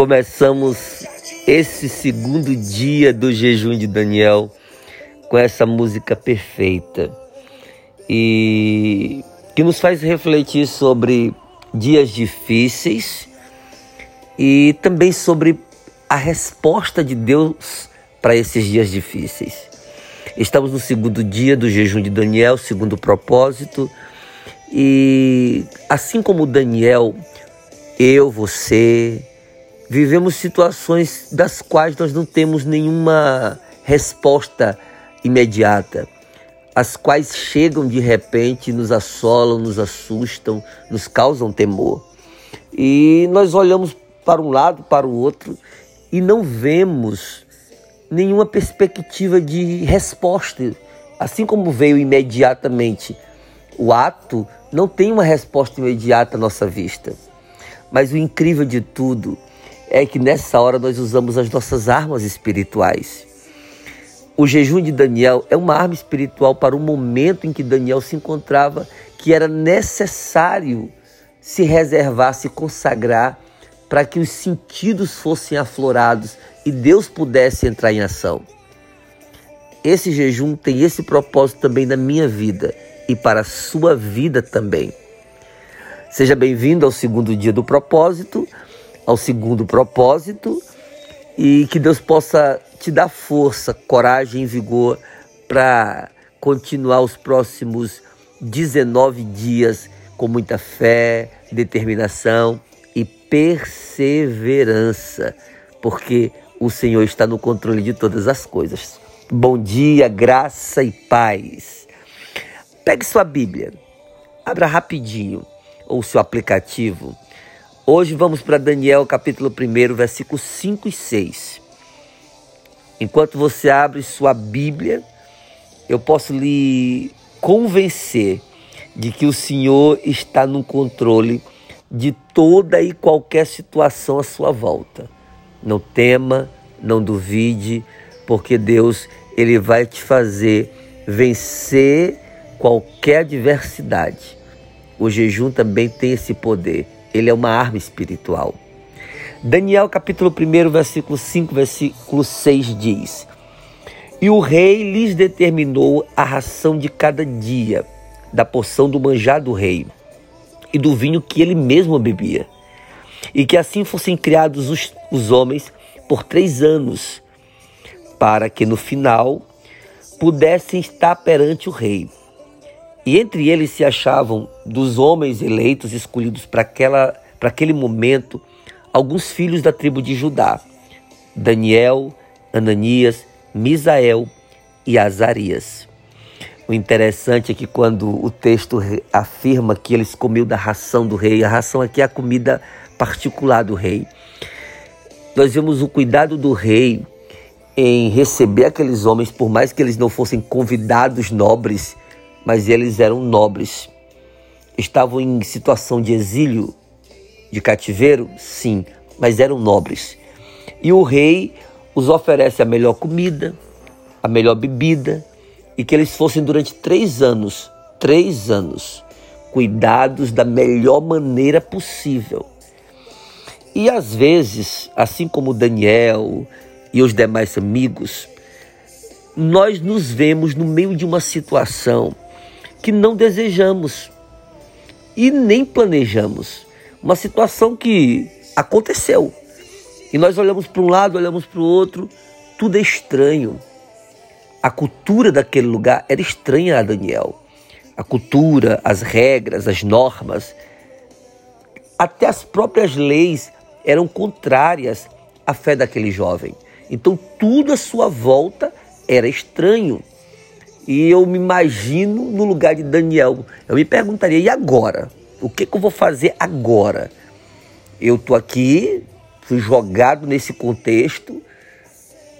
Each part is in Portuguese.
começamos esse segundo dia do jejum de Daniel com essa música perfeita e que nos faz refletir sobre dias difíceis e também sobre a resposta de Deus para esses dias difíceis. Estamos no segundo dia do jejum de Daniel, segundo propósito, e assim como Daniel, eu, você, vivemos situações das quais nós não temos nenhuma resposta imediata, as quais chegam de repente, nos assolam, nos assustam, nos causam temor. E nós olhamos para um lado, para o outro e não vemos nenhuma perspectiva de resposta. Assim como veio imediatamente o ato, não tem uma resposta imediata à nossa vista. Mas o incrível de tudo é que nessa hora nós usamos as nossas armas espirituais. O jejum de Daniel é uma arma espiritual para o momento em que Daniel se encontrava, que era necessário se reservar, se consagrar, para que os sentidos fossem aflorados e Deus pudesse entrar em ação. Esse jejum tem esse propósito também na minha vida e para a sua vida também. Seja bem-vindo ao segundo dia do propósito, ao segundo propósito, e que Deus possa te dar força, coragem e vigor para continuar os próximos 19 dias com muita fé, determinação e perseverança, porque o Senhor está no controle de todas as coisas. Bom dia, graça e paz. Pegue sua Bíblia, abra rapidinho, ou seu aplicativo. Hoje vamos para Daniel capítulo 1, versículos 5 e 6. Enquanto você abre sua Bíblia, eu posso lhe convencer de que o Senhor está no controle de toda e qualquer situação à sua volta. Não tema, não duvide, porque Deus ele vai te fazer vencer qualquer adversidade. O jejum também tem esse poder. Ele é uma arma espiritual. Daniel capítulo 1, versículo 5, versículo 6 diz: E o rei lhes determinou a ração de cada dia, da porção do manjar do rei e do vinho que ele mesmo bebia e que assim fossem criados os, os homens por três anos, para que no final pudessem estar perante o rei. E entre eles se achavam dos homens eleitos, escolhidos para aquele momento, alguns filhos da tribo de Judá: Daniel, Ananias, Misael e Azarias. O interessante é que quando o texto afirma que eles comiam da ração do rei, a ração aqui é a comida particular do rei. Nós vemos o cuidado do rei em receber aqueles homens, por mais que eles não fossem convidados nobres, mas eles eram nobres. Estavam em situação de exílio, de cativeiro? Sim, mas eram nobres. E o rei os oferece a melhor comida, a melhor bebida, e que eles fossem durante três anos, três anos, cuidados da melhor maneira possível. E às vezes, assim como Daniel e os demais amigos, nós nos vemos no meio de uma situação que não desejamos e nem planejamos. Uma situação que aconteceu. E nós olhamos para um lado, olhamos para o outro, tudo é estranho. A cultura daquele lugar era estranha a Daniel. A cultura, as regras, as normas, até as próprias leis eram contrárias à fé daquele jovem. Então tudo à sua volta era estranho. E eu me imagino no lugar de Daniel. Eu me perguntaria: e agora? O que, que eu vou fazer agora? Eu estou aqui, fui jogado nesse contexto.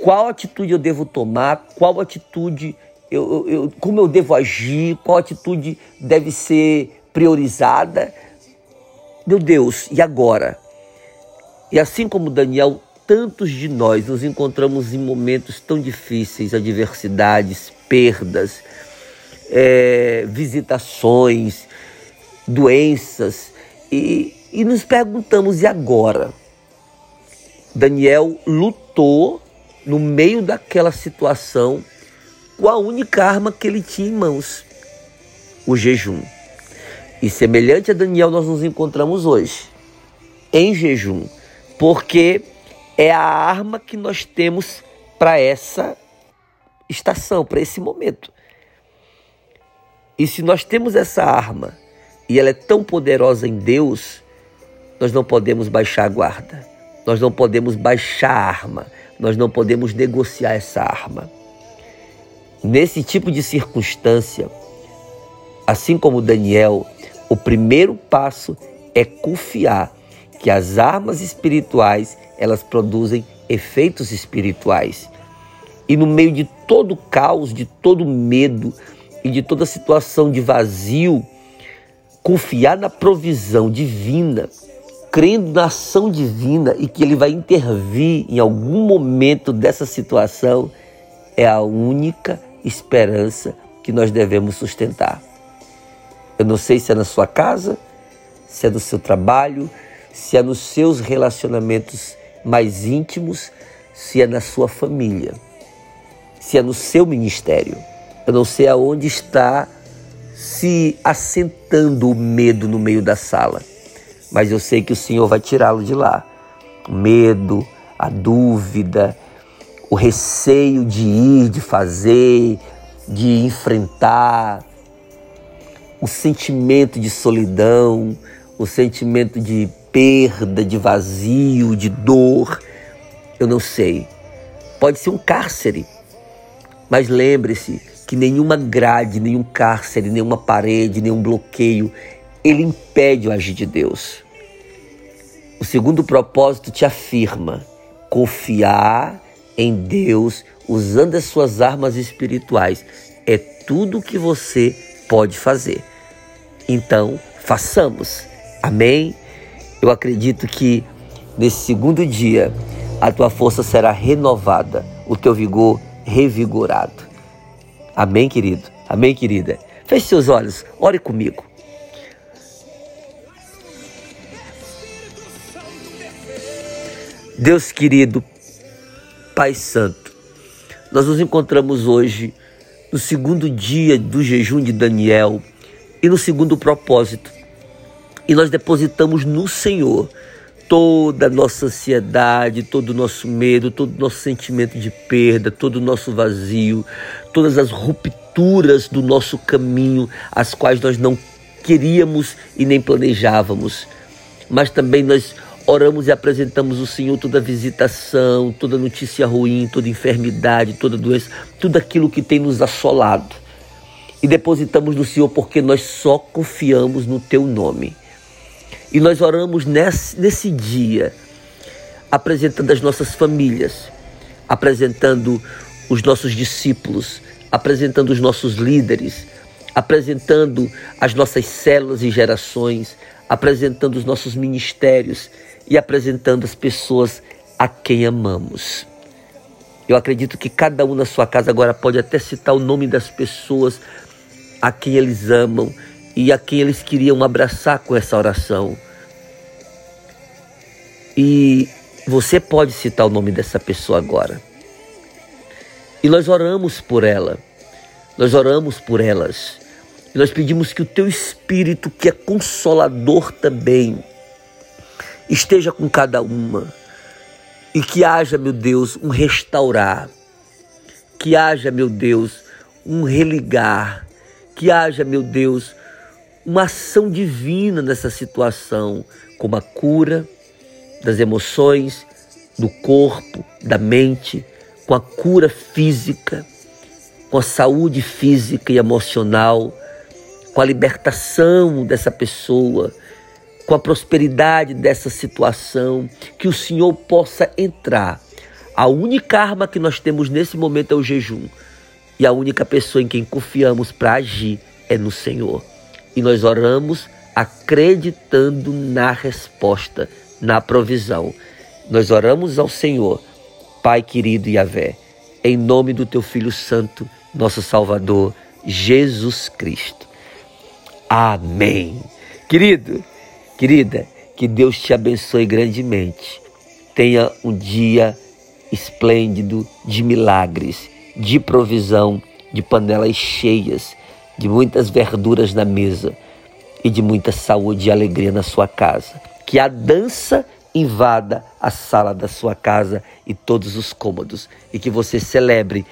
Qual atitude eu devo tomar? Qual atitude eu, eu, eu como eu devo agir? Qual atitude deve ser priorizada? Meu Deus, e agora? E assim como Daniel, tantos de nós nos encontramos em momentos tão difíceis, adversidades, perdas, é, visitações, doenças, e, e nos perguntamos: e agora? Daniel lutou no meio daquela situação com a única arma que ele tinha em mãos, o jejum. E semelhante a Daniel, nós nos encontramos hoje, em jejum, porque é a arma que nós temos para essa estação, para esse momento. E se nós temos essa arma e ela é tão poderosa em Deus, nós não podemos baixar a guarda, nós não podemos baixar a arma, nós não podemos negociar essa arma. Nesse tipo de circunstância, assim como Daniel, o primeiro passo é confiar que as armas espirituais, elas produzem efeitos espirituais. E no meio de todo caos, de todo medo e de toda situação de vazio, confiar na provisão divina, crendo na ação divina e que ele vai intervir em algum momento dessa situação, é a única esperança que nós devemos sustentar. Eu não sei se é na sua casa, se é no seu trabalho, se é nos seus relacionamentos mais íntimos, se é na sua família, se é no seu ministério. Eu não sei aonde está se assentando o medo no meio da sala, mas eu sei que o Senhor vai tirá-lo de lá. O medo, a dúvida, o receio de ir, de fazer, de enfrentar, o sentimento de solidão, o sentimento de perda, de vazio, de dor, eu não sei. Pode ser um cárcere, mas lembre-se que nenhuma grade, nenhum cárcere, nenhuma parede, nenhum bloqueio, ele impede o agir de Deus. O segundo propósito te afirma confiar em Deus usando as suas armas espirituais. É tudo o que você pode fazer. Então, façamos. Amém? Eu acredito que nesse segundo dia a tua força será renovada, o teu vigor revigorado. Amém, querido? Amém, querida? Feche seus olhos, ore comigo. Deus querido, Pai Santo, nós nos encontramos hoje no segundo dia do jejum de Daniel e no segundo propósito e nós depositamos no Senhor toda a nossa ansiedade, todo o nosso medo, todo o nosso sentimento de perda, todo o nosso vazio, todas as rupturas do nosso caminho, as quais nós não queríamos e nem planejávamos. Mas também nós oramos e apresentamos ao Senhor toda visitação, toda notícia ruim, toda enfermidade, toda doença, tudo aquilo que tem nos assolado. E depositamos no Senhor porque nós só confiamos no Teu nome. E nós oramos nesse, nesse dia, apresentando as nossas famílias, apresentando os nossos discípulos, apresentando os nossos líderes, apresentando as nossas células e gerações, apresentando os nossos ministérios e apresentando as pessoas a quem amamos. Eu acredito que cada um na sua casa agora pode até citar o nome das pessoas a quem eles amam e a quem eles queriam abraçar com essa oração. E você pode citar o nome dessa pessoa agora. E nós oramos por ela. Nós oramos por elas. E nós pedimos que o teu espírito, que é consolador também, esteja com cada uma. E que haja, meu Deus, um restaurar. Que haja, meu Deus, um religar. Que haja, meu Deus, uma ação divina nessa situação, como a cura das emoções, do corpo, da mente, com a cura física, com a saúde física e emocional, com a libertação dessa pessoa, com a prosperidade dessa situação, que o Senhor possa entrar. A única arma que nós temos nesse momento é o jejum. E a única pessoa em quem confiamos para agir é no Senhor. E nós oramos acreditando na resposta, na provisão. Nós oramos ao Senhor, Pai querido Yahvé, em nome do Teu Filho Santo, nosso Salvador, Jesus Cristo. Amém. Querido, querida, que Deus te abençoe grandemente. tenha um dia esplêndido de milagres, de provisão, de panelas cheias, de muitas verduras na mesa e de muita saúde e alegria na sua casa. Que a dança invada a sala da sua casa e todos os cômodos e que você celebre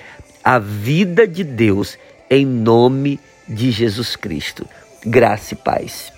a vida de Deus em nome de Jesus Cristo. Graça e paz.